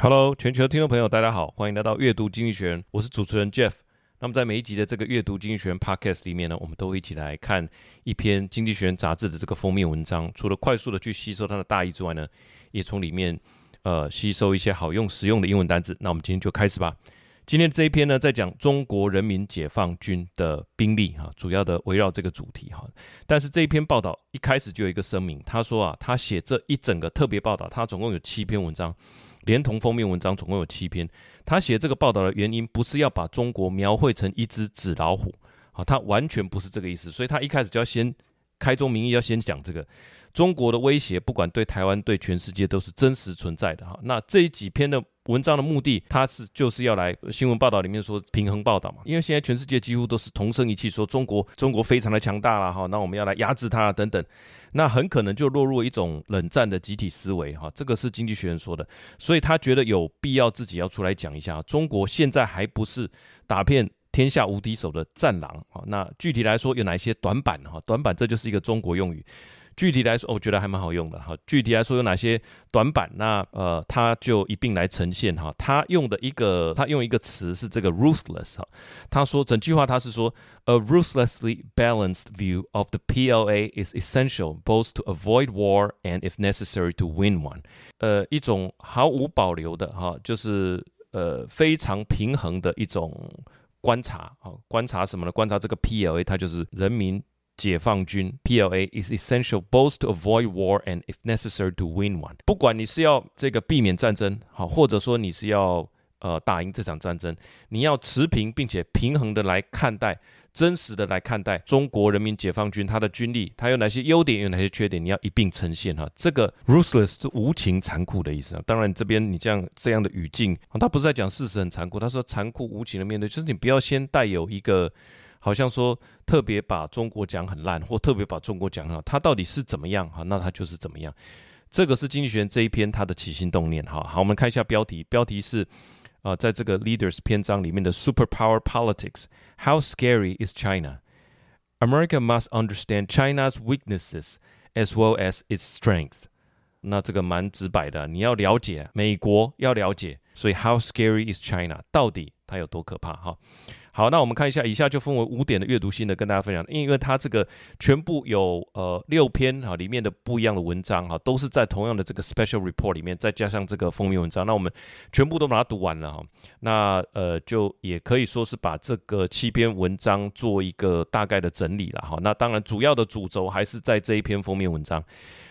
Hello，全球听众朋友，大家好，欢迎来到阅读经济学人，我是主持人 Jeff。那么在每一集的这个阅读经济学人 Podcast 里面呢，我们都会一起来看一篇经济学人杂志的这个封面文章。除了快速的去吸收它的大意之外呢，也从里面呃吸收一些好用实用的英文单词。那我们今天就开始吧。今天这一篇呢，在讲中国人民解放军的兵力哈，主要的围绕这个主题哈。但是这一篇报道一开始就有一个声明，他说啊，他写这一整个特别报道，他总共有七篇文章，连同封面文章总共有七篇。他写这个报道的原因，不是要把中国描绘成一只纸老虎，啊，他完全不是这个意思。所以他一开始就要先开宗明义，要先讲这个中国的威胁，不管对台湾，对全世界都是真实存在的哈。那这几篇的。文章的目的，他是就是要来新闻报道里面说平衡报道嘛，因为现在全世界几乎都是同声一气说中国中国非常的强大了哈，那我们要来压制它等等，那很可能就落入一种冷战的集体思维哈，这个是经济学人说的，所以他觉得有必要自己要出来讲一下，中国现在还不是打遍天下无敌手的战狼啊，那具体来说有哪些短板哈？短板这就是一个中国用语。具体来说，我觉得还蛮好用的哈。具体来说有哪些短板？那呃，他就一并来呈现哈。他用的一个，他用一个词是这个 ruthless 哈。他说整句话他是说，a ruthlessly balanced view of the PLA is essential both to avoid war and if necessary to win one。呃，一种毫无保留的哈，就是呃非常平衡的一种观察啊。观察什么呢？观察这个 PLA，它就是人民。解放军 PLA is essential both to avoid war and if necessary to win one。不管你是要这个避免战争，好，或者说你是要呃打赢这场战争，你要持平并且平衡的来看待，真实的来看待中国人民解放军它的军力，它有哪些优点，有哪些缺点，你要一并呈现哈。这个 ruthless 是无情残酷的意思啊。当然这边你这样这样的语境，他不是在讲事实很残酷，他说残酷无情的面对，就是你不要先带有一个。好像说特别把中国讲很烂，或特别把中国讲很好，他到底是怎么样？哈，那他就是怎么样。这个是经济学人这一篇他的起心动念。哈，好，我们看一下标题，标题是啊、呃，在这个 Leaders 篇章里面的 Superpower Politics：How scary is China? America must understand China's weaknesses as well as its strengths。那这个蛮直白的，你要了解美国，要了解，所以 How scary is China？到底它有多可怕？哈。好，那我们看一下，以下就分为五点的阅读心得跟大家分享。因为它这个全部有呃六篇哈，里面的不一样的文章哈，都是在同样的这个 special report 里面，再加上这个封面文章。那我们全部都把它读完了哈。那呃，就也可以说是把这个七篇文章做一个大概的整理了哈。那当然，主要的主轴还是在这一篇封面文章。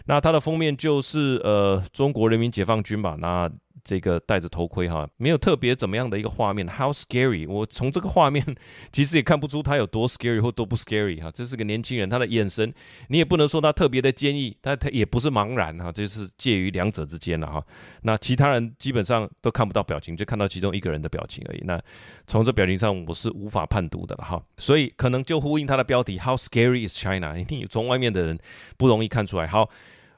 那它的封面就是呃中国人民解放军吧。那这个戴着头盔哈，没有特别怎么样的一个画面。How scary！我从这个画面其实也看不出他有多 scary 或多不 scary 哈。这是个年轻人，他的眼神你也不能说他特别的坚毅，但他也不是茫然哈，就是介于两者之间了哈。那其他人基本上都看不到表情，就看到其中一个人的表情而已。那从这表情上我是无法判读的了哈。所以可能就呼应他的标题：How scary is China？一定从外面的人不容易看出来。好，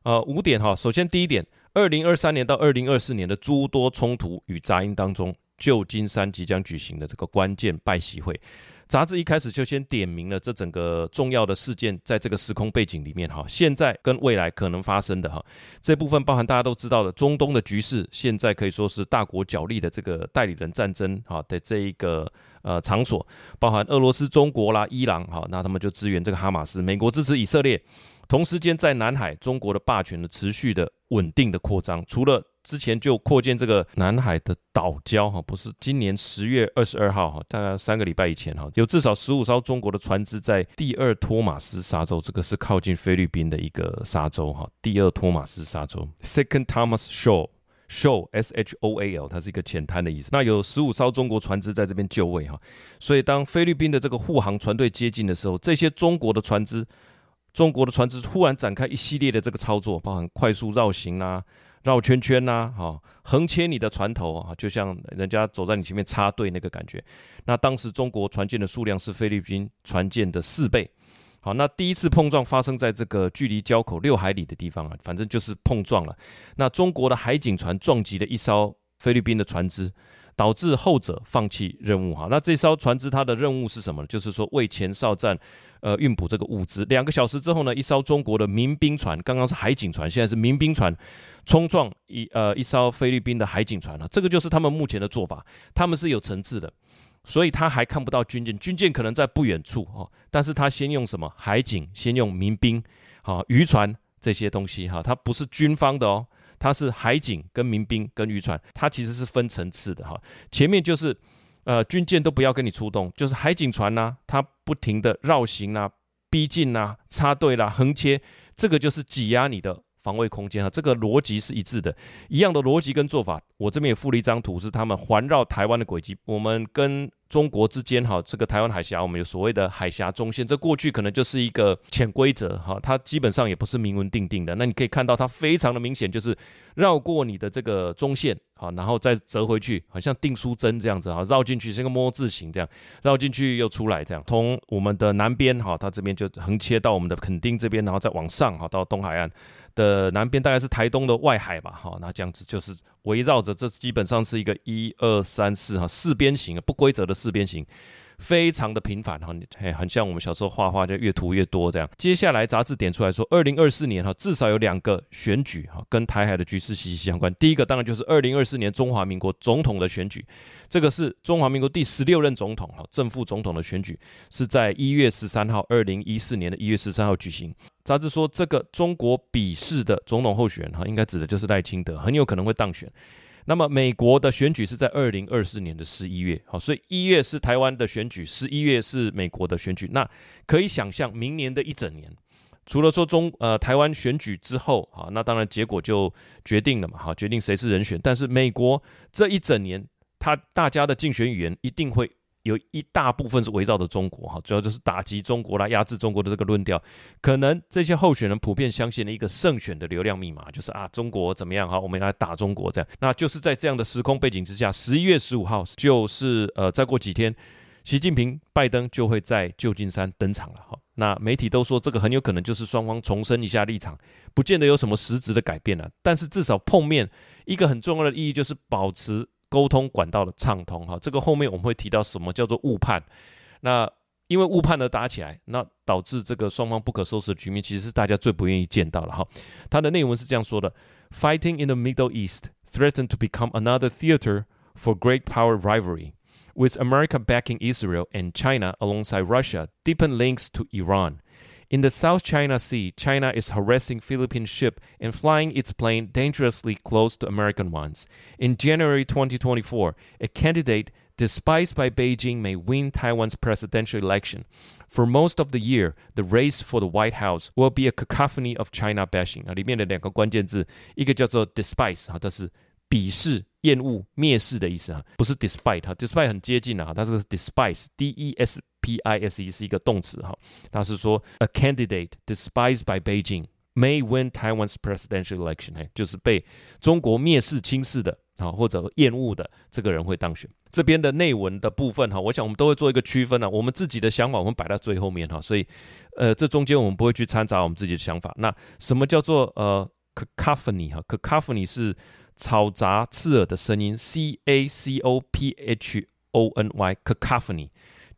呃，五点哈。首先第一点。二零二三年到二零二四年的诸多冲突与杂音当中，旧金山即将举行的这个关键拜席会，杂志一开始就先点明了这整个重要的事件，在这个时空背景里面哈，现在跟未来可能发生的哈，这部分包含大家都知道的中东的局势，现在可以说是大国角力的这个代理人战争哈的这一个呃场所，包含俄罗斯、中国啦、伊朗哈，那他们就支援这个哈马斯，美国支持以色列。同时间，在南海，中国的霸权的持续的稳定的扩张，除了之前就扩建这个南海的岛礁哈，不是今年十月二十二号哈，大概三个礼拜以前哈，有至少十五艘中国的船只在第二托马斯沙洲，这个是靠近菲律宾的一个沙洲哈，第二托马斯沙洲 （Second Thomas Shoal），Shoal S H O A L，它是一个浅滩的意思。那有十五艘中国船只在这边就位哈，所以当菲律宾的这个护航船队接近的时候，这些中国的船只。中国的船只突然展开一系列的这个操作，包含快速绕行啊、绕圈圈呐、啊、哈、横切你的船头啊，就像人家走在你前面插队那个感觉。那当时中国船舰的数量是菲律宾船舰的四倍。好，那第一次碰撞发生在这个距离礁口六海里的地方啊，反正就是碰撞了。那中国的海警船撞击了一艘菲律宾的船只。导致后者放弃任务哈。那这艘船只它的任务是什么呢？就是说为前哨站呃运补这个物资。两个小时之后呢，一艘中国的民兵船，刚刚是海警船，现在是民兵船，冲撞一呃一艘菲律宾的海警船啊。这个就是他们目前的做法，他们是有层次的，所以他还看不到军舰，军舰可能在不远处哦，但是他先用什么海警，先用民兵，好渔船这些东西哈，它不是军方的哦。它是海警跟民兵跟渔船，它其实是分层次的哈。前面就是呃军舰都不要跟你出动，就是海警船呐、它不停的绕行啊、逼近啊、插队啦、横切，这个就是挤压你的防卫空间啊。这个逻辑是一致的，一样的逻辑跟做法。我这边也附了一张图，是他们环绕台湾的轨迹。我们跟中国之间哈，这个台湾海峡，我们有所谓的海峡中线，这过去可能就是一个潜规则哈，它基本上也不是明文定定的。那你可以看到，它非常的明显，就是绕过你的这个中线啊，然后再折回去，好像订书针这样子哈，绕进去像个摸字形这样，绕进去又出来这样。从我们的南边哈，它这边就横切到我们的垦丁这边，然后再往上哈，到东海岸的南边，大概是台东的外海吧哈，那这样子就是。围绕着，这基本上是一个一二三四哈四边形不规则的四边形，非常的频繁哈，嘿，很像我们小时候画画就越涂越多这样。接下来杂志点出来说，二零二四年哈至少有两个选举哈跟台海的局势息息相关。第一个当然就是二零二四年中华民国总统的选举，这个是中华民国第十六任总统哈正副总统的选举是在一月十三号，二零一四年的一月十三号举行。杂志说，这个中国鄙视的总统候选人哈，应该指的就是赖清德，很有可能会当选。那么美国的选举是在二零二四年的十一月，好，所以一月是台湾的选举，十一月是美国的选举。那可以想象，明年的一整年，除了说中呃台湾选举之后，好，那当然结果就决定了嘛，好，决定谁是人选。但是美国这一整年，他大家的竞选语言一定会。有一大部分是围绕着中国哈，主要就是打击中国啦、压制中国的这个论调。可能这些候选人普遍相信了一个胜选的流量密码，就是啊，中国怎么样哈，我们来打中国这样。那就是在这样的时空背景之下，十一月十五号就是呃，再过几天，习近平、拜登就会在旧金山登场了哈。那媒体都说这个很有可能就是双方重申一下立场，不见得有什么实质的改变了，但是至少碰面一个很重要的意义就是保持。沟通管道的畅通，哈，这个后面我们会提到什么叫做误判。那因为误判而打起来，那导致这个双方不可收拾的局面，其实是大家最不愿意见到的，哈。它的内文是这样说的：Fighting in the Middle East threatened to become another theater for great power rivalry, with America backing Israel and China alongside Russia deepen links to Iran. In the South China Sea, China is harassing Philippine ship and flying its plane dangerously close to American ones. In January 2024, a candidate despised by Beijing may win Taiwan's presidential election. For most of the year, the race for the White House will be a cacophony of China bashing. 啊，里面的两个关键字，一个叫做 despise，啊，这是鄙视、厌恶、蔑视的意思啊，不是 despite 哈，despite 很接近啊，它这个是 despise，d e s p i s e 是一个动词哈，它是说 a candidate despised by Beijing may win Taiwan's presidential election，哎，就是被中国蔑视、轻视的啊，或者厌恶的这个人会当选。这边的内文的部分哈，我想我们都会做一个区分啊，我们自己的想法我们摆到最后面哈，所以呃，这中间我们不会去掺杂我们自己的想法。那什么叫做呃 cacophony 哈？cacophony 是嘈杂刺耳的声音，c a c o p h o n y，cacophony，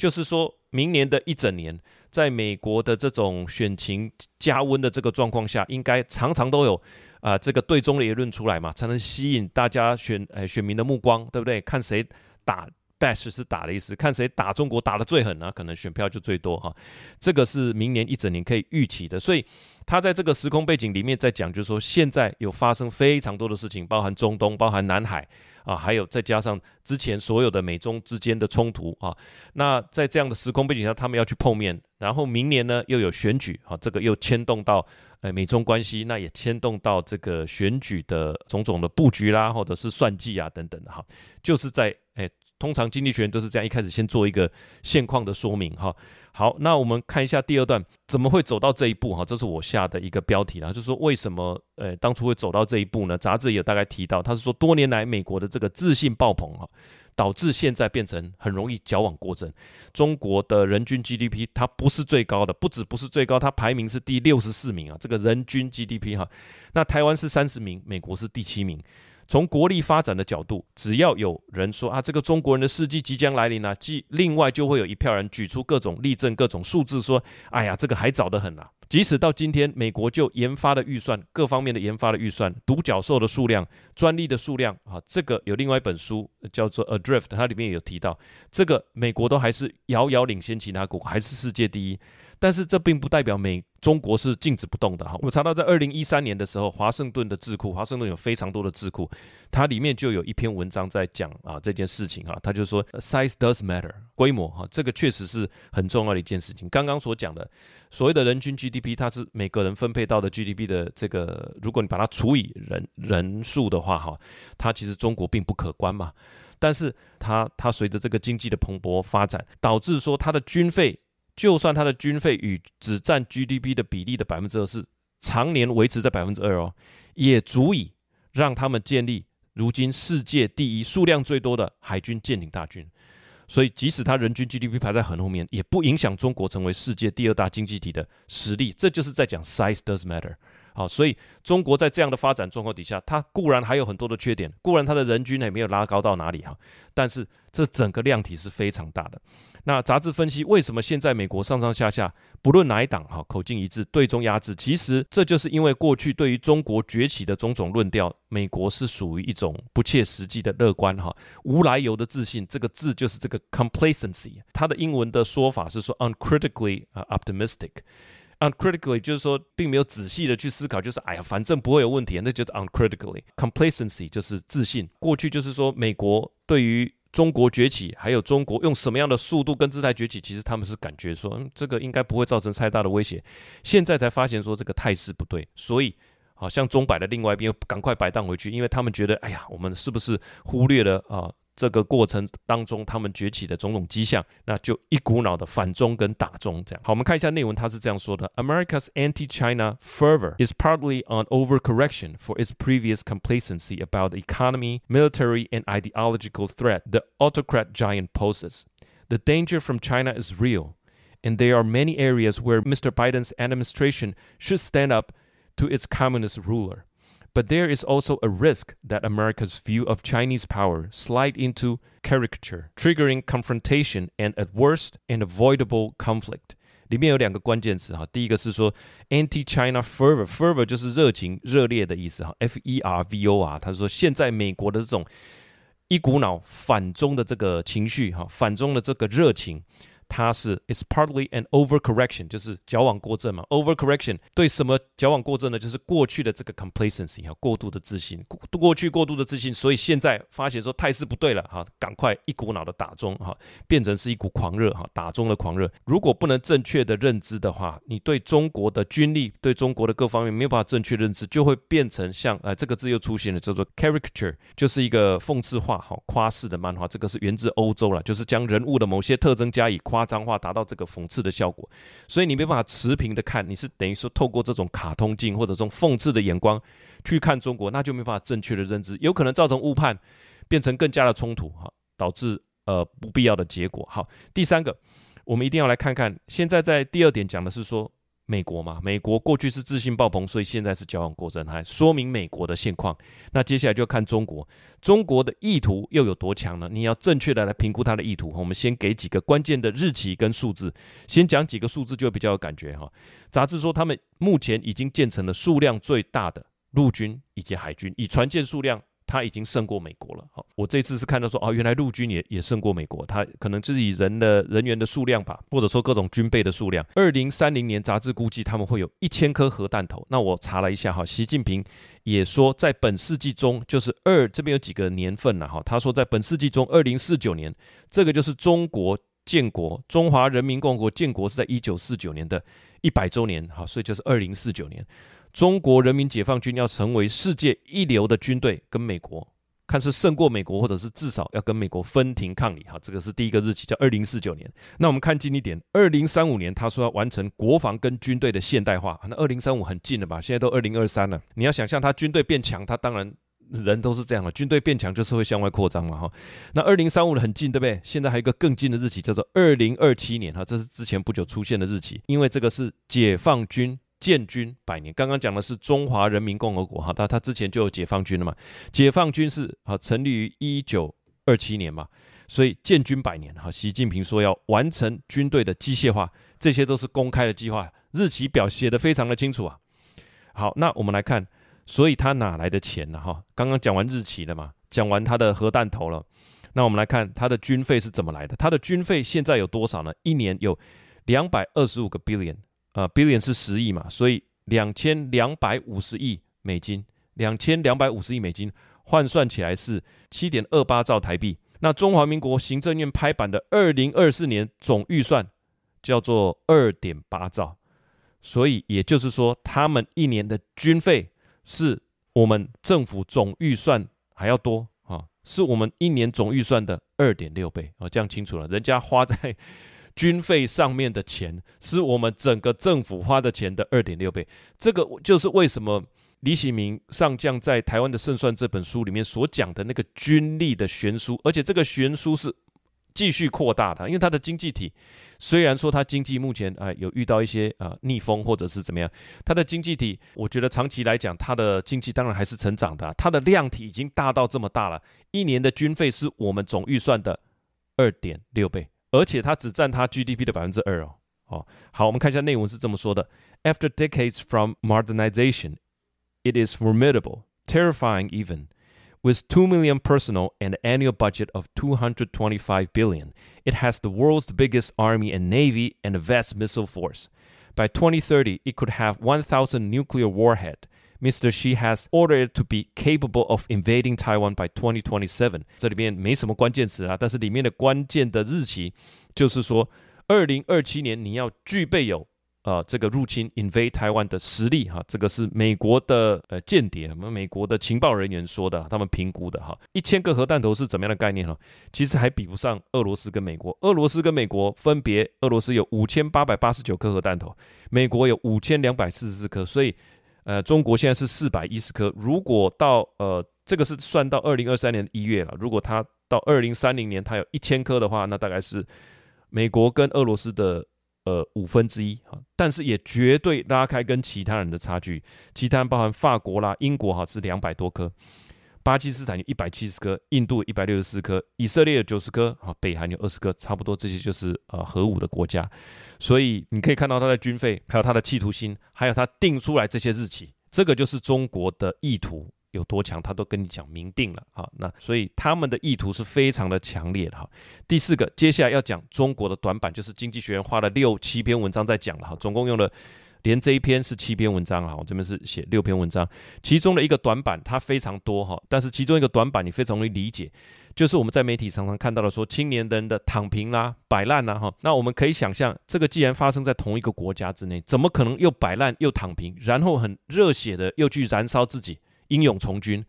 就是说明年的一整年，在美国的这种选情加温的这个状况下，应该常常都有啊、这个对中的言论出来嘛，才能吸引大家选呃选民的目光，对不对？看谁打。Bash 是打的意思，看谁打中国打得最狠呢、可能选票就最多哈。这个是明年一整年可以预期的，所以他在这个时空背景里面在讲，就是说现在有发生非常多的事情，包含中东，包含南海啊，还有再加上之前所有的美中之间的冲突啊。那在这样的时空背景下，他们要去碰面，然后明年呢又有选举啊，这个又牵动到呃美中关系，那也牵动到这个选举的种种的布局啦，或者是算计啊等等的哈，就是在哎。通常经济学人都是这样，一开始先做一个现况的说明哈。好，那我们看一下第二段，怎么会走到这一步哈？这是我下的一个标题啦，就是说为什么呃当初会走到这一步呢？杂志也大概提到，他是说多年来美国的这个自信爆棚哈，导致现在变成很容易矫枉过正。中国的人均 GDP 它不是最高的，不止不是最高，它排名是第六十四名啊，这个人均 GDP 哈。那台湾是三十名，美国是第七名。从国力发展的角度，只要有人说啊，这个中国人的世纪即将来临啊，即另外就会有一票人举出各种例证、各种数字，说，哎呀，这个还早得很啊。即使到今天，美国就研发的预算、各方面的研发的预算、独角兽的数量、专利的数量啊，这个有另外一本书叫做《Adrift》，它里面也有提到，这个美国都还是遥遥领先其他国，还是世界第一。但是这并不代表美中国是静止不动的哈。我查到在二零一三年的时候，华盛顿的智库，华盛顿有非常多的智库，它里面就有一篇文章在讲啊这件事情哈，它就说 size does matter，规模哈，这个确实是很重要的一件事情。刚刚所讲的所谓的人均 GDP，它是每个人分配到的 GDP 的这个，如果你把它除以人人数的话哈，它其实中国并不可观嘛。但是它它随着这个经济的蓬勃发展，导致说它的军费。就算它的军费与只占 GDP 的比例的百分之二十常年维持在百分之二哦，也足以让他们建立如今世界第一数量最多的海军舰艇大军。所以，即使它人均 GDP 排在很后面，也不影响中国成为世界第二大经济体的实力。这就是在讲 size does matter。好，所以中国在这样的发展状况底下，它固然还有很多的缺点，固然它的人均也没有拉高到哪里哈，但是这整个量体是非常大的。那杂志分析为什么现在美国上上下下不论哪一党哈口径一致对中压制，其实这就是因为过去对于中国崛起的种种论调，美国是属于一种不切实际的乐观哈。无来由的自信，这个字就是这个 complacency，它的英文的说法是说 uncritically optimistic，uncritically 就是说并没有仔细的去思考，就是哎呀反正不会有问题，那就是 uncritically，complacency 就是自信，过去就是说美国对于中国崛起，还有中国用什么样的速度跟姿态崛起，其实他们是感觉说，嗯，这个应该不会造成太大的威胁。现在才发现说这个态势不对，所以，好像钟摆的另外一边赶快摆荡回去，因为他们觉得，哎呀，我们是不是忽略了啊？这个过程当中，他们崛起的种种迹象，那就一股脑的反中跟打中这样。好，我们看一下内文，他是这样说的：America's anti-China fervor is partly on overcorrection for its previous complacency about the economy, military, and ideological threat the autocrat giant poses. The danger from China is real, and there are many areas where Mr. Biden's administration should stand up to its communist ruler. But there is also a risk that America's view of Chinese power slide into caricature, triggering confrontation and at worst an avoidable conflict。里面有两个关键词哈，第一个是说 anti-China fervor，fervor 就是热情、热烈的意思哈，F-E-R-V-O-R。他说现在美国的这种一股脑反中的这个情绪哈，反中的这个热情。 它是 it's partly an overcorrection，就是矫枉过正嘛。overcorrection 对什么矫枉过正呢？就是过去的这个 complacency 哈，过度的自信，过过去过度的自信，所以现在发现说态势不对了哈，赶快一股脑的打中哈，变成是一股狂热哈，打中的狂热。如果不能正确的认知的话，你对中国的军力、对中国的各方面没有办法正确认知，就会变成像呃这个字又出现了，叫做 caricature，就是一个讽刺画哈，夸饰的漫画。这个是源自欧洲了，就是将人物的某些特征加以夸。夸张化达到这个讽刺的效果，所以你没办法持平的看，你是等于说透过这种卡通镜或者这种讽刺的眼光去看中国，那就没办法正确的认知，有可能造成误判，变成更加的冲突哈，导致呃不必要的结果。好，第三个，我们一定要来看看，现在在第二点讲的是说。美国嘛，美国过去是自信爆棚，所以现在是矫枉过正，还说明美国的现况。那接下来就看中国，中国的意图又有多强呢？你要正确的来评估它的意图。我们先给几个关键的日期跟数字，先讲几个数字就会比较有感觉哈。杂志说他们目前已经建成了数量最大的陆军以及海军，以船舰数量。他已经胜过美国了。好，我这次是看到说，哦，原来陆军也也胜过美国。他可能就是以人的人员的数量吧，或者说各种军备的数量。二零三零年，杂志估计他们会有一千颗核弹头。那我查了一下，哈，习近平也说，在本世纪中，就是二这边有几个年份了，哈，他说在本世纪中，二零四九年，这个就是中国建国，中华人民共和国建国是在一九四九年的一百周年，好，所以就是二零四九年。中国人民解放军要成为世界一流的军队，跟美国看是胜过美国，或者是至少要跟美国分庭抗礼。哈，这个是第一个日期，叫二零四九年。那我们看近一点，二零三五年，他说要完成国防跟军队的现代化。那二零三五很近了吧？现在都二零二三了。你要想象他军队变强，他当然人都是这样的，军队变强就是会向外扩张嘛。哈，那二零三五很近，对不对？现在还有一个更近的日期，叫做二零二七年。哈，这是之前不久出现的日期，因为这个是解放军。建军百年。刚刚讲的是中华人民共和国哈，他他之前就有解放军了嘛，解放军是啊成立于一九二七年嘛，所以建军百年哈，习近平说要完成军队的机械化，这些都是公开的计划，日期表写得非常的清楚啊。好，那我们来看，所以他哪来的钱呢？哈，刚刚讲完日期了嘛，讲完他的核弹头了。那我们来看他的军费是怎么来的？他的军费现在有多少呢？一年有两百二十五个 billion，呃，billion 是十亿嘛，所以两千两百五十亿美金，两千两百五十亿美金换算起来是七点二八兆台币。那中华民国行政院拍板的二零二四年总预算叫做二点八兆，所以也就是说，他们一年的军费是我们政府总预算还要多啊。是我们一年总预算的二点六倍啊，这样清楚了。人家花在军费上面的钱，是我们整个政府花的钱的二点六倍。这个就是为什么李喜明上将在《台湾的胜算》这本书里面所讲的那个军力的悬殊，而且这个悬殊是。继续扩大的，因为它的经济体虽然说它经济目前啊、有遇到一些啊、逆风或者是怎么样，它的经济体我觉得长期来讲它的经济当然还是成长的、啊，它的量体已经大到这么大了，一年的军费是我们总预算的二点六倍，而且它只占它 GDP 的百分之二哦。哦，好，我们看一下内文是这么说的：After decades from modernization, it is formidable, terrifying even. With two million personnel and an annual budget of 225 billion, it has the world's biggest army and navy and a vast missile force. By 2030, it could have 1,000 nuclear warhead. Mr. Xi has ordered to be capable of invading Taiwan by 2027. 这里面没什么关键词啊，但是里面的关键的日期就是说，二零二七年你要具备有。呃，这个入侵 invade 台湾的实力哈，这个是美国的呃间谍，我们美国的情报人员说的，他们评估的哈，一千个核弹头是怎么样的概念哈？其实还比不上俄罗斯跟美国，俄罗斯跟美国分别，俄罗斯有五千八百八十九颗核弹头，美国有五千两百四十四颗，所以呃，中国现在是四百一十颗。如果到呃，这个是算到二零二三年一月了，如果它到二零三零年它有一千颗的话，那大概是美国跟俄罗斯的。呃，五分之一啊，但是也绝对拉开跟其他人的差距。其他包含法国啦、英国哈是两百多颗，巴基斯坦有一百七十颗，印度一百六十四颗，以色列有九十颗，哈，北韩有二十颗，差不多这些就是呃核武的国家。所以你可以看到他的军费，还有他的企图心，还有他定出来这些日期，这个就是中国的意图。有多强，他都跟你讲明定了啊。那所以他们的意图是非常的强烈的哈。第四个，接下来要讲中国的短板，就是《经济学院》花了六七篇文章在讲了哈，总共用了连这一篇是七篇文章啊，我这边是写六篇文章，其中的一个短板它非常多哈，但是其中一个短板你非常容易理解，就是我们在媒体常常看到的说青年人的躺平啦、摆烂啦哈。那我们可以想象，这个既然发生在同一个国家之内，怎么可能又摆烂又躺平，然后很热血的又去燃烧自己？英勇从军，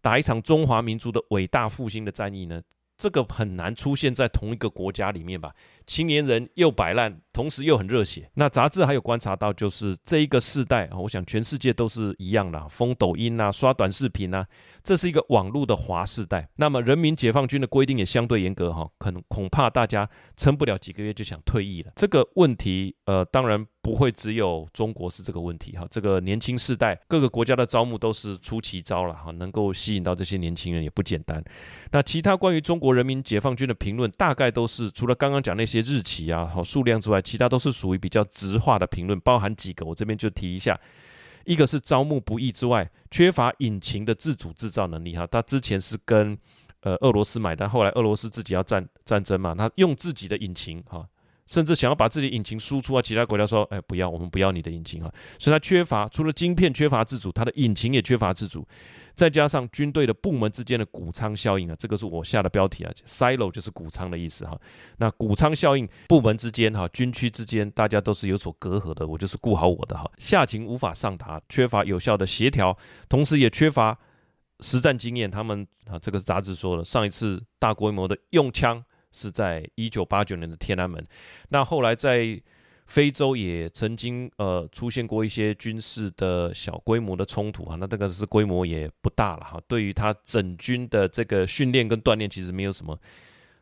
打一场中华民族的伟大复兴的战役呢？这个很难出现在同一个国家里面吧？青年人又摆烂，同时又很热血。那杂志还有观察到，就是这一个世代，我想全世界都是一样的，疯抖音啊，刷短视频啊，这是一个网络的华世代。那么人民解放军的规定也相对严格哈，可能恐怕大家撑不了几个月就想退役了。这个问题，呃，当然。不会只有中国是这个问题哈，这个年轻世代各个国家的招募都是出奇招了哈，能够吸引到这些年轻人也不简单。那其他关于中国人民解放军的评论，大概都是除了刚刚讲那些日期啊、好数量之外，其他都是属于比较直化的评论，包含几个，我这边就提一下。一个是招募不易之外，缺乏引擎的自主制造能力哈，他之前是跟呃俄罗斯买单，后来俄罗斯自己要战战争嘛，他用自己的引擎哈。甚至想要把自己引擎输出啊，其他国家说，哎，不要，我们不要你的引擎哈，所以它缺乏除了晶片缺乏自主，它的引擎也缺乏自主，再加上军队的部门之间的谷仓效应啊，这个是我下的标题啊，silo 就是谷仓的意思哈，那谷仓效应，部门之间哈，军区之间大家都是有所隔阂的，我就是顾好我的哈，下情无法上达，缺乏有效的协调，同时也缺乏实战经验，他们啊，这个杂志说的，上一次大规模的用枪。是在一九八九年的天安门，那后来在非洲也曾经呃出现过一些军事的小规模的冲突啊，那这个是规模也不大了哈，对于他整军的这个训练跟锻炼其实没有什么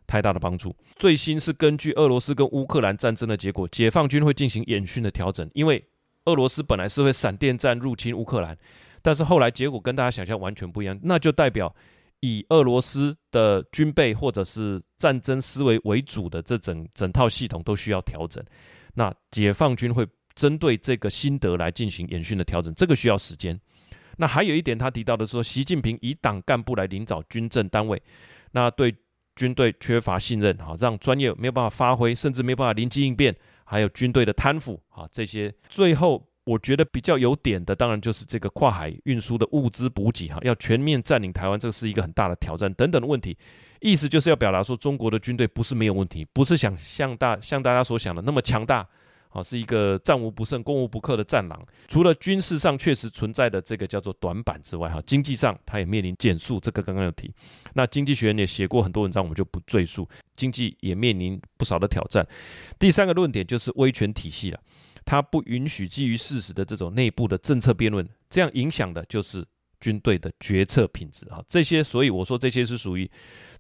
太大的帮助。最新是根据俄罗斯跟乌克兰战争的结果，解放军会进行演训的调整，因为俄罗斯本来是会闪电战入侵乌克兰，但是后来结果跟大家想象完全不一样，那就代表以俄罗斯的军备或者是战争思维为主的这整整套系统都需要调整。那解放军会针对这个心得来进行演训的调整，这个需要时间。那还有一点，他提到的说，习近平以党干部来领导军政单位，那对军队缺乏信任，啊，让专业没有办法发挥，甚至没有办法临机应变，还有军队的贪腐，啊，这些。最后，我觉得比较有点的，当然就是这个跨海运输的物资补给，哈，要全面占领台湾，这是一个很大的挑战，等等的问题。意思就是要表达说，中国的军队不是没有问题，不是想像大像大家所想的那么强大。啊，是一个战无不胜、攻无不克的战狼。除了军事上确实存在的这个叫做短板之外，哈，经济上它也面临减速。这个刚刚有提。那经济学人也写过很多文章，我们就不赘述。经济也面临不少的挑战。第三个论点就是威权体系了，它不允许基于事实的这种内部的政策辩论，这样影响的就是军队的决策品质。哈，这些，所以我说这些是属于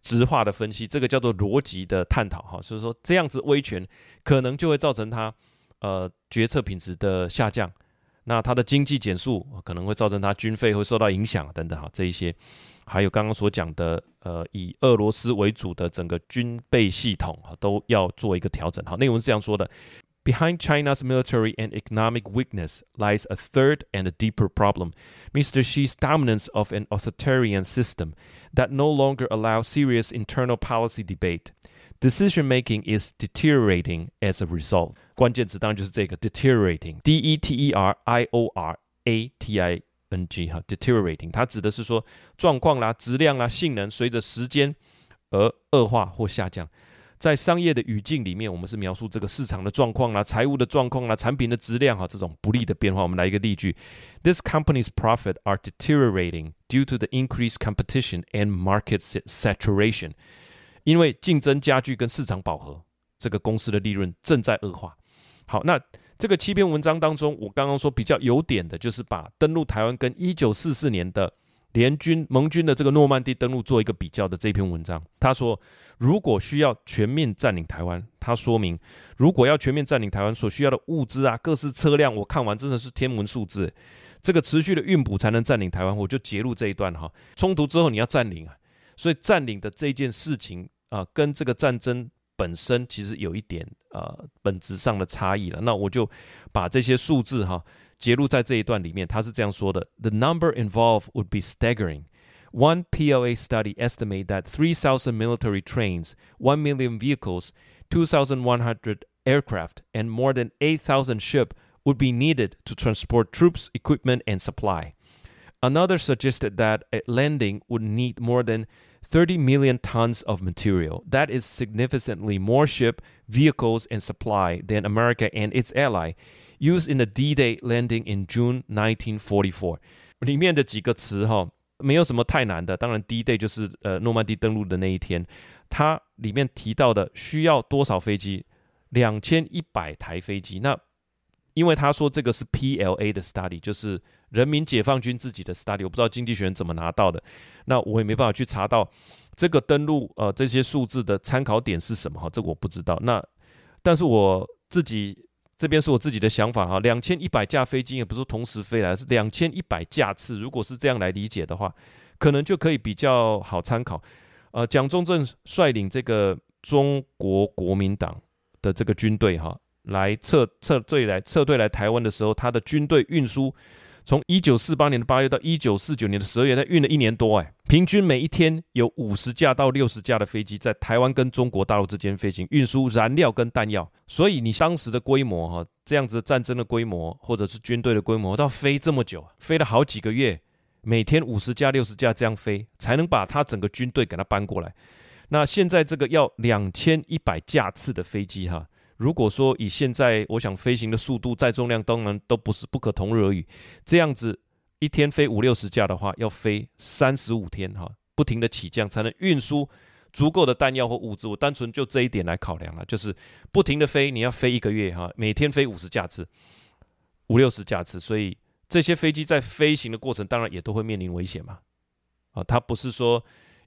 直化的分析，这个叫做逻辑的探讨。哈，所以说这样子威权可能就会造成它。呃，决策品质的下降，那它的经济减速可能会造成它军费会受到影响等等哈，这一些，还有刚刚所讲的呃，以俄罗斯为主的整个军备系统哈，都要做一个调整。好，内文是这样说的 ：Behind China's military and economic weakness lies a third and a deeper problem, Mr. Xi's dominance of an authoritarian system that no longer allows serious internal policy debate. Decision making is deteriorating as a result. 关键词当然就是这个 deteriorating，d e t e r i o r a t i n g 哈，deteriorating，它指的是说状况啦、质量啦、性能随着时间而恶化或下降。 在商业的语境里面，我们是描述这个市场的状况啦、财务的状况啦、产品的质量哈，这种不利的变化。我们来一个例句：This company's profit are deteriorating due to the increased competition and market saturation。因为竞争加剧跟市场饱和，这个公司的利润正在恶化。好，那这个七篇文章当中，我刚刚说比较有点的，就是把登陆台湾跟一九四四年的联军盟军的这个诺曼底登陆做一个比较的这篇文章。他说，如果需要全面占领台湾，他说明，如果要全面占领台湾所需要的物资啊，各式车辆，我看完真的是天文数字。这个持续的运补才能占领台湾，我就截录这一段哈。冲突之后你要占领啊，所以占领的这件事情。啊、跟这个战争本身其实有一点呃本质上的差异了。那我就把这些数字哈截录在这一段里面。他是这样说的：The number involved would be staggering. One PLA study estimate that three thousand military trains, one million vehicles, two thousand one hundred aircraft, and more than eight thousand ships would be needed to transport troops, equipment, and supply. Another suggested that a landing would need more than 30 million tons of material. That is significantly more ship, vehicles, and supply than America and its ally Used in the D-Day landing in June 1944. 里面的几个词哈，没有什么太难的。当然，D-Day 就是呃诺曼底登陆的那一天。它里面提到的需要多少飞机？两千一百台飞机。那因为他说这个是 PLA 的 study，就是人民解放军自己的 study，我不知道经济学人怎么拿到的，那我也没办法去查到这个登陆呃这些数字的参考点是什么哈，这个我不知道。那但是我自己这边是我自己的想法哈，两千一百架飞机也不是同时飞来，是两千一百架次。如果是这样来理解的话，可能就可以比较好参考。呃，蒋中正率领这个中国国民党的这个军队哈。来撤撤退来撤退来台湾的时候，他的军队运输从一九四八年的八月到一九四九年的十二月，他运了一年多哎，平均每一天有五十架到六十架的飞机在台湾跟中国大陆之间飞行，运输燃料跟弹药。所以你当时的规模哈，这样子战争的规模或者是军队的规模，到飞这么久，飞了好几个月，每天五十架六十架这样飞，才能把他整个军队给他搬过来。那现在这个要两千一百架次的飞机哈。如果说以现在我想飞行的速度、载重量，当然都不是不可同日而语。这样子一天飞五六十架的话，要飞三十五天哈，不停的起降才能运输足够的弹药或物资。我单纯就这一点来考量了，就是不停的飞，你要飞一个月哈，每天飞五十架次，五六十架次，所以这些飞机在飞行的过程，当然也都会面临危险嘛。啊，它不是说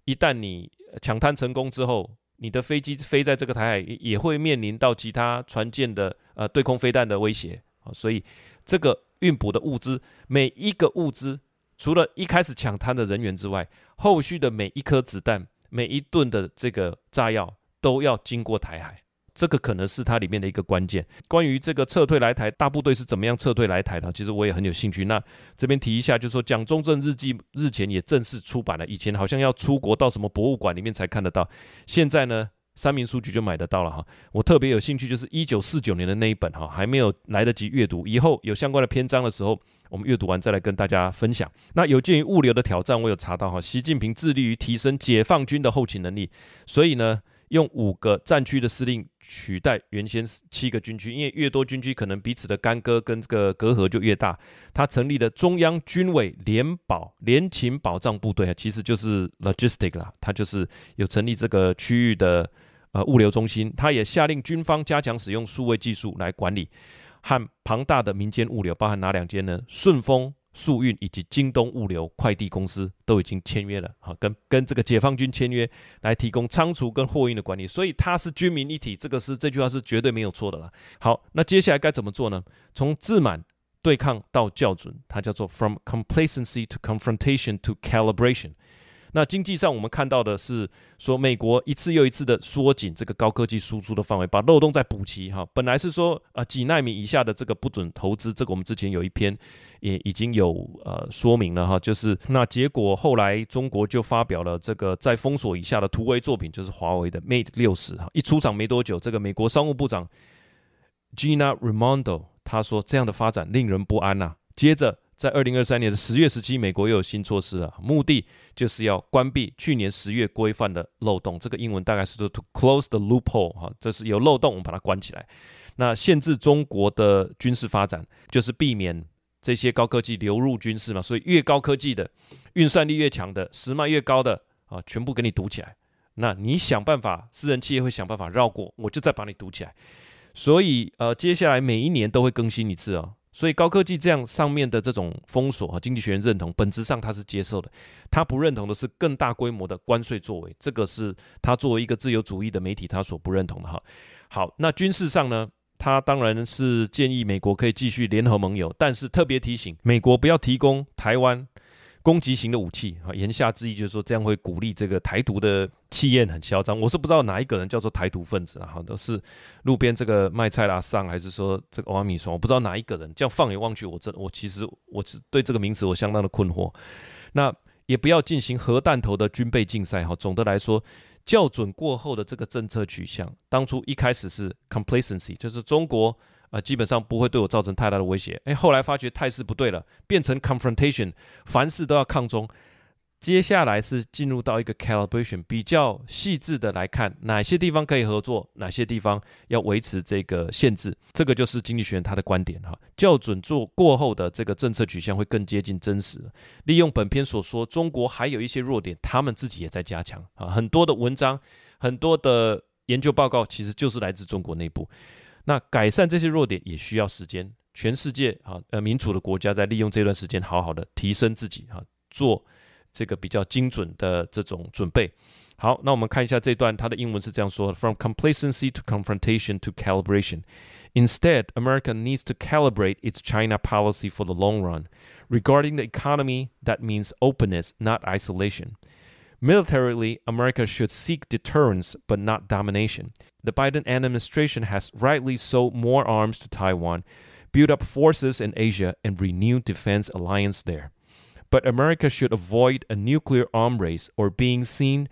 一旦你抢滩成功之后。你的飞机飞在这个台海，也会面临到其他船舰的呃对空飞弹的威胁啊，所以这个运补的物资，每一个物资，除了一开始抢滩的人员之外，后续的每一颗子弹、每一吨的这个炸药，都要经过台海。这个可能是它里面的一个关键。关于这个撤退来台，大部队是怎么样撤退来台的？其实我也很有兴趣。那这边提一下，就是说蒋中正日记日前也正式出版了。以前好像要出国到什么博物馆里面才看得到，现在呢，三民书局就买得到了哈。我特别有兴趣，就是一九四九年的那一本哈，还没有来得及阅读。以后有相关的篇章的时候，我们阅读完再来跟大家分享。那有鉴于物流的挑战，我有查到哈，习近平致力于提升解放军的后勤能力，所以呢。用五个战区的司令取代原先七个军区，因为越多军区，可能彼此的干戈跟这个隔阂就越大。他成立的中央军委联保联勤保障部队啊，其实就是 logistic 啦，他就是有成立这个区域的呃物流中心。他也下令军方加强使用数位技术来管理和庞大的民间物流，包含哪两间呢？顺丰。速运以及京东物流快递公司都已经签约了，哈，跟跟这个解放军签约来提供仓储跟货运的管理，所以它是军民一体，这个是这句话是绝对没有错的了。好，那接下来该怎么做呢？从自满对抗到校准，它叫做 from complacency to confrontation to calibration。那经济上，我们看到的是说，美国一次又一次的缩紧这个高科技输出的范围，把漏洞再补齐。哈，本来是说啊，几纳米以下的这个不准投资，这个我们之前有一篇也已经有呃说明了哈。就是那结果后来中国就发表了这个在封锁以下的突围作品，就是华为的 Mate 六十哈，一出厂没多久，这个美国商务部长 Gina Raimondo 他说这样的发展令人不安呐、接着。在二零二三年的十月十七，美国又有新措施了，目的就是要关闭去年十月规范的漏洞。这个英文大概是说 “to close the loophole” 哈，这是有漏洞，我们把它关起来。那限制中国的军事发展，就是避免这些高科技流入军事嘛。所以越高科技的、运算力越强的、时脉越高的啊，全部给你堵起来。那你想办法，私人企业会想办法绕过，我就再把你堵起来。所以呃，接下来每一年都会更新一次哦。所以高科技这样上面的这种封锁和经济学院认同，本质上他是接受的，他不认同的是更大规模的关税作为，这个是他作为一个自由主义的媒体他所不认同的哈。好，那军事上呢，他当然是建议美国可以继续联合盟友，但是特别提醒美国不要提供台湾。攻击型的武器啊，言下之意就是说，这样会鼓励这个台独的气焰很嚣张。我是不知道哪一个人叫做台独分子啊，哈，都是路边这个卖菜啦上，还是说这个欧阿米说，我不知道哪一个人。这样放眼望去，我这我其实我是对这个名词我相当的困惑。那也不要进行核弹头的军备竞赛哈。总的来说，校准过后的这个政策取向，当初一开始是 complacency，就是中国。啊，基本上不会对我造成太大的威胁。哎，后来发觉态势不对了，变成 confrontation，凡事都要抗中。接下来是进入到一个 calibration，比较细致的来看哪些地方可以合作，哪些地方要维持这个限制。这个就是经济学人他的观点哈。校准做过后的这个政策取向会更接近真实。利用本篇所说，中国还有一些弱点，他们自己也在加强啊。很多的文章，很多的研究报告，其实就是来自中国内部。那改善这些弱点也需要时间，全世界啊，呃，民主的国家在利用这段时间，好好的提升自己啊，做这个比较精准的这种准备。好，那我们看一下这段，它的英文是这样说的：From complacency to confrontation to calibration. Instead, America needs to calibrate its China policy for the long run. Regarding the economy, that means openness, not isolation. Militarily, America should seek deterrence but not domination. The Biden administration has rightly sold more arms to Taiwan, built up forces in Asia, and renewed defense alliance there. But America should avoid a nuclear arm race or being seen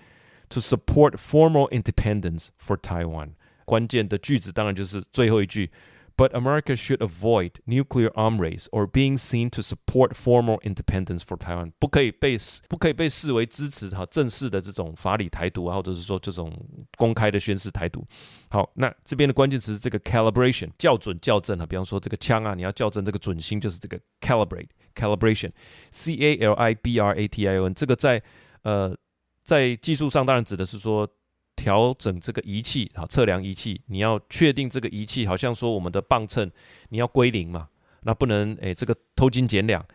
to support formal independence for Taiwan. 关键的句子当然就是最后一句。 But America should avoid nuclear arm race or being seen to support formal independence for Taiwan。不可以被视不可以被视为支持哈正式的这种法理台独啊，或者是说这种公开的宣示台独。好，那这边的关键词是这个 calibration，校准校正啊。比方说这个枪啊，你要校正这个准心，就是这个 calibrate calibration，c a l i b r a t i o n。这个在呃在技术上当然指的是说。调整这个仪器啊，测量仪器，你要确定这个仪器，好像说我们的磅秤，你要归零嘛，那不能诶，这个偷斤减两，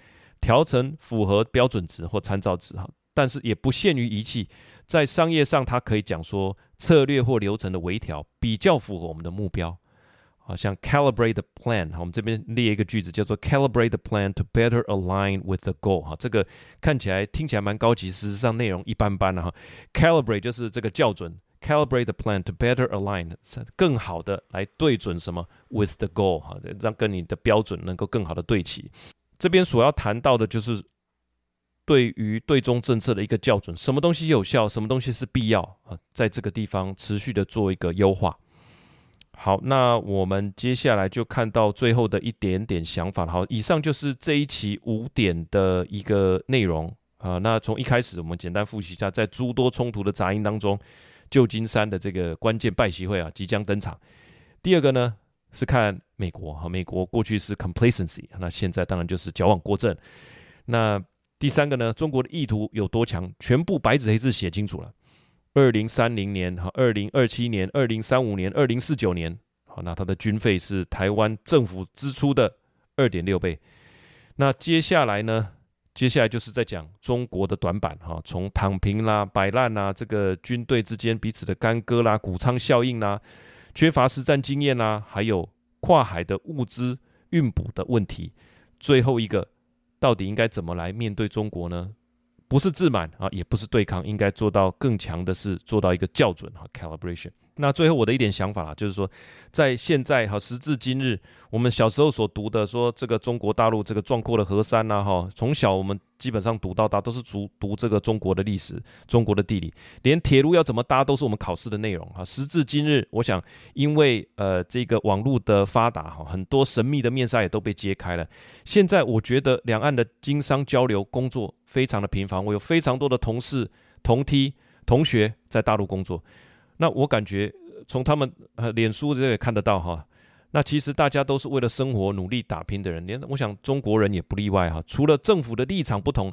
调成符合标准值或参照值哈。但是也不限于仪器，在商业上，它可以讲说策略或流程的微调比较符合我们的目标。啊，像 calibrate the plan，哈，我们这边列一个句子叫做 calibrate the plan to better align with the goal，哈，这个看起来听起来蛮高级，事实上内容一般般的哈。calibrate 就是这个校准，calibrate the plan to better align，更好的来对准什么 with the goal，哈，让跟你的标准能够更好的对齐。这边所要谈到的就是对于对中政策的一个校准，什么东西有效，什么东西是必要啊，在这个地方持续的做一个优化。好，那我们接下来就看到最后的一点点想法。好，以上就是这一期五点的一个内容啊。那从一开始，我们简单复习一下，在诸多冲突的杂音当中，旧金山的这个关键拜习会啊即将登场。第二个呢是看美国哈，美国过去是 complacency，那现在当然就是矫枉过正。那第三个呢，中国的意图有多强，全部白纸黑字写清楚了。二零三零年、哈，二零二七年、二零三五年、二零四九年，好，那它的军费是台湾政府支出的二点六倍。那接下来呢？接下来就是在讲中国的短板，哈，从躺平啦、摆烂啦，这个军队之间彼此的干戈啦、谷仓效应啦、缺乏实战经验啦，还有跨海的物资运补的问题。最后一个，到底应该怎么来面对中国呢？不是自满啊，也不是对抗，应该做到更强的是做到一个校准哈，calibration。那最后我的一点想法啊，就是说，在现在哈时至今日，我们小时候所读的说这个中国大陆这个壮阔的河山呐哈，从小我们基本上读到大都是读读这个中国的历史、中国的地理，连铁路要怎么搭都是我们考试的内容哈。时至今日，我想因为呃这个网络的发达哈，很多神秘的面纱也都被揭开了。现在我觉得两岸的经商交流工作非常的频繁，我有非常多的同事、同梯、同学在大陆工作。那我感觉从他们呃脸书这也看得到哈，那其实大家都是为了生活努力打拼的人，连我想中国人也不例外哈。除了政府的立场不同，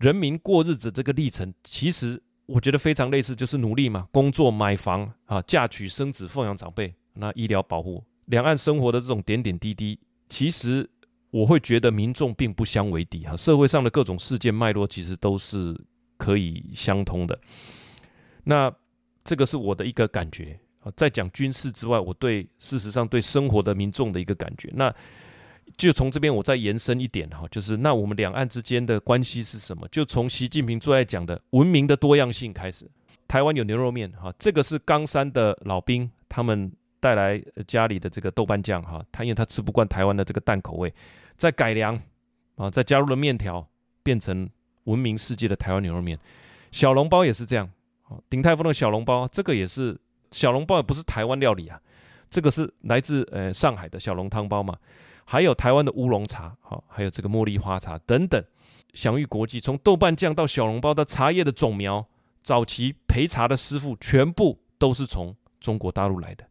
人民过日子这个历程，其实我觉得非常类似，就是努力嘛，工作、买房啊、嫁娶、生子、奉养长辈，那医疗保护，两岸生活的这种点点滴滴，其实我会觉得民众并不相为敌哈。社会上的各种事件脉络，其实都是可以相通的。那。这个是我的一个感觉啊，在讲军事之外，我对事实上对生活的民众的一个感觉，那就从这边我再延伸一点哈，就是那我们两岸之间的关系是什么？就从习近平最爱讲的文明的多样性开始。台湾有牛肉面哈，这个是冈山的老兵他们带来家里的这个豆瓣酱哈，他因为他吃不惯台湾的这个淡口味，再改良啊，再加入了面条，变成闻名世界的台湾牛肉面。小笼包也是这样。鼎泰丰的小笼包，这个也是小笼包，也不是台湾料理啊，这个是来自呃上海的小笼汤包嘛。还有台湾的乌龙茶，好，还有这个茉莉花茶等等，享誉国际。从豆瓣酱到小笼包的茶叶的种苗，早期焙茶的师傅，全部都是从中国大陆来的，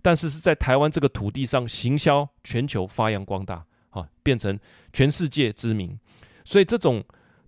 但是是在台湾这个土地上行销全球，发扬光大，啊，变成全世界知名。所以这种。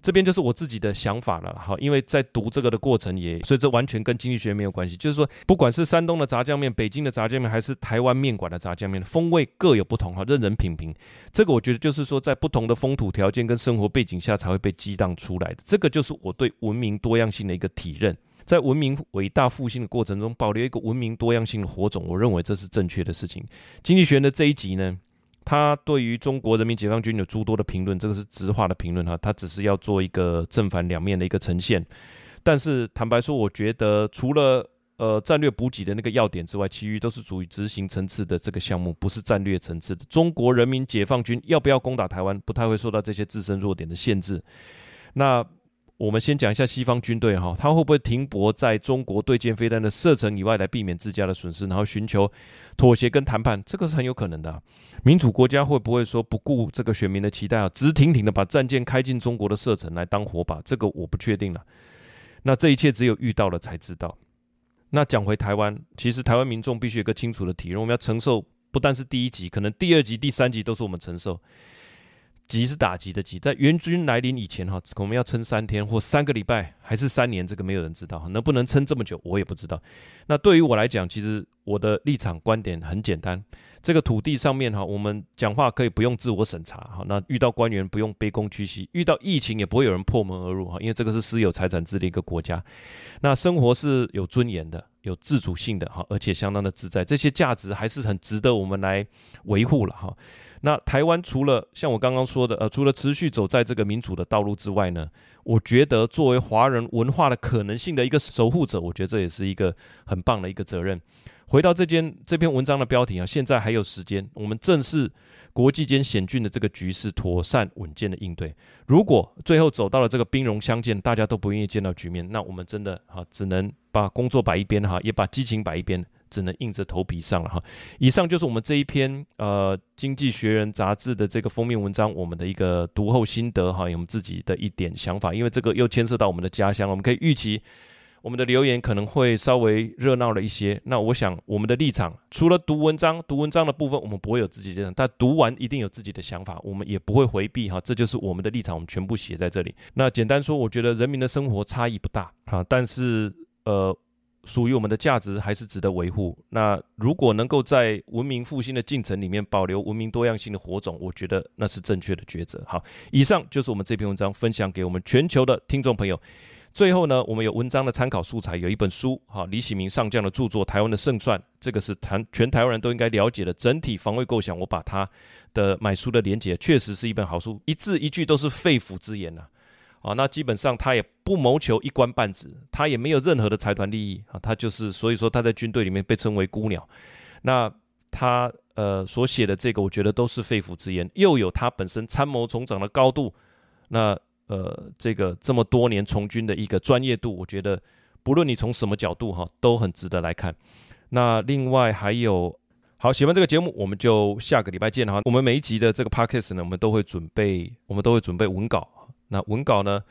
这边就是我自己的想法了，哈，因为在读这个的过程也，所以这完全跟经济学没有关系。就是说，不管是山东的炸酱面、北京的炸酱面，还是台湾面馆的炸酱面，风味各有不同，哈，任人品评。这个我觉得就是说，在不同的风土条件跟生活背景下，才会被激荡出来的。这个就是我对文明多样性的一个体认。在文明伟大复兴的过程中，保留一个文明多样性的火种，我认为这是正确的事情。经济学的这一集呢，他对于中国人民解放军有诸多的评论，这个是直话的评论哈，他只是要做一个正反两面的一个呈现。但是坦白说，我觉得除了呃战略补给的那个要点之外，其余都是属于执行层次的这个项目，不是战略层次的。中国人民解放军要不要攻打台湾，不太会受到这些自身弱点的限制。那。我们先讲一下西方军队哈，他会不会停泊在中国对舰飞弹的射程以外来避免自家的损失，然后寻求妥协跟谈判？这个是很有可能的。民主国家会不会说不顾这个选民的期待啊，直挺挺的把战舰开进中国的射程来当火把？这个我不确定了。那这一切只有遇到了才知道。那讲回台湾，其实台湾民众必须有个清楚的体认，我们要承受不但是第一级，可能第二级、第三级都是我们承受。急是打急的急，在援军来临以前哈，我们要撑三天或三个礼拜，还是三年？这个没有人知道，能不能撑这么久，我也不知道。那对于我来讲，其实我的立场观点很简单。这个土地上面哈，我们讲话可以不用自我审查哈。那遇到官员不用卑躬屈膝，遇到疫情也不会有人破门而入哈。因为这个是私有财产制的一个国家，那生活是有尊严的、有自主性的哈，而且相当的自在。这些价值还是很值得我们来维护了哈。那台湾除了像我刚刚说的，呃，除了持续走在这个民主的道路之外呢，我觉得作为华人文化的可能性的一个守护者，我觉得这也是一个很棒的一个责任。回到这间这篇文章的标题啊，现在还有时间，我们正视国际间险峻的这个局势，妥善稳健的应对。如果最后走到了这个兵戎相见，大家都不愿意见到局面，那我们真的哈，只能把工作摆一边哈，也把激情摆一边，只能硬着头皮上了哈。以上就是我们这一篇呃《经济学人》杂志的这个封面文章，我们的一个读后心得哈，有我们自己的一点想法，因为这个又牵涉到我们的家乡，我们可以预期。我们的留言可能会稍微热闹了一些。那我想，我们的立场除了读文章，读文章的部分我们不会有自己的立场，但读完一定有自己的想法，我们也不会回避哈。这就是我们的立场，我们全部写在这里。那简单说，我觉得人民的生活差异不大啊，但是呃，属于我们的价值还是值得维护。那如果能够在文明复兴的进程里面保留文明多样性的火种，我觉得那是正确的抉择。好，以上就是我们这篇文章分享给我们全球的听众朋友。最后呢，我们有文章的参考素材，有一本书，哈，李喜明上将的著作《台湾的胜算》，这个是台全台湾人都应该了解的整体防卫构想。我把它的买书的连结，确实是一本好书，一字一句都是肺腑之言呐，啊，那基本上他也不谋求一官半职，他也没有任何的财团利益啊，他就是所以说他在军队里面被称为孤鸟。那他呃所写的这个，我觉得都是肺腑之言，又有他本身参谋总长的高度，那。呃，这个这么多年从军的一个专业度，我觉得不论你从什么角度哈，都很值得来看。那另外还有，好，喜欢这个节目，我们就下个礼拜见哈。我们每一集的这个 podcast 呢，我们都会准备，我们都会准备文稿。那文稿呢，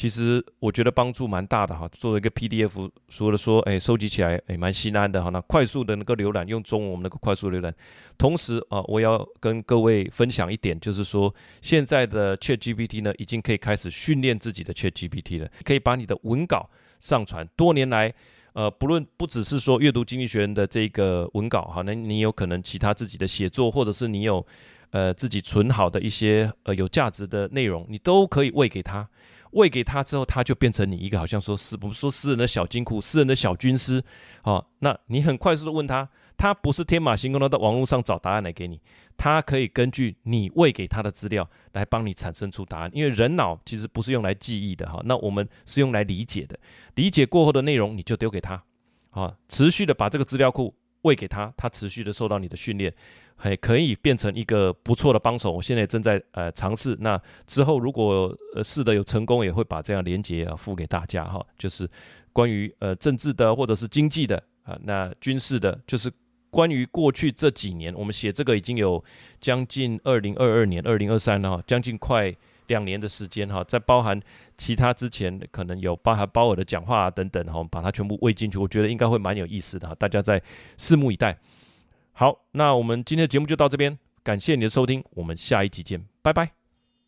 其实我觉得帮助蛮大的哈，作为一个 PDF，说了说，哎，收集起来哎蛮心安的哈。那快速的能够浏览，用中文我们能够快速浏览。同时啊，我要跟各位分享一点，就是说现在的 ChatGPT 呢，已经可以开始训练自己的 ChatGPT 了，可以把你的文稿上传。多年来，呃，不论不只是说阅读经济学人的这个文稿哈，那你有可能其他自己的写作，或者是你有呃自己存好的一些呃有价值的内容，你都可以喂给他。喂给他之后，他就变成你一个好像说私我们说私人的小金库、私人的小军师，哦，那你很快速的问他，他不是天马行空的在网络上找答案来给你，他可以根据你喂给他的资料来帮你产生出答案，因为人脑其实不是用来记忆的哈，那我们是用来理解的，理解过后的内容你就丢给他，啊，持续的把这个资料库喂给他，他持续的受到你的训练。还可以变成一个不错的帮手，我现在正在呃尝试。那之后如果呃试的有成功，也会把这样连结啊付给大家哈。就是关于呃政治的或者是经济的啊，那军事的，就是关于过去这几年，我们写这个已经有将近二零二二年、二零二三了哈，将近快两年的时间哈。再包含其他之前可能有包含鲍尔的讲话等等哈，我们把它全部喂进去，我觉得应该会蛮有意思的哈。大家再拭目以待。好，那我们今天的节目就到这边，感谢你的收听，我们下一集见，拜拜。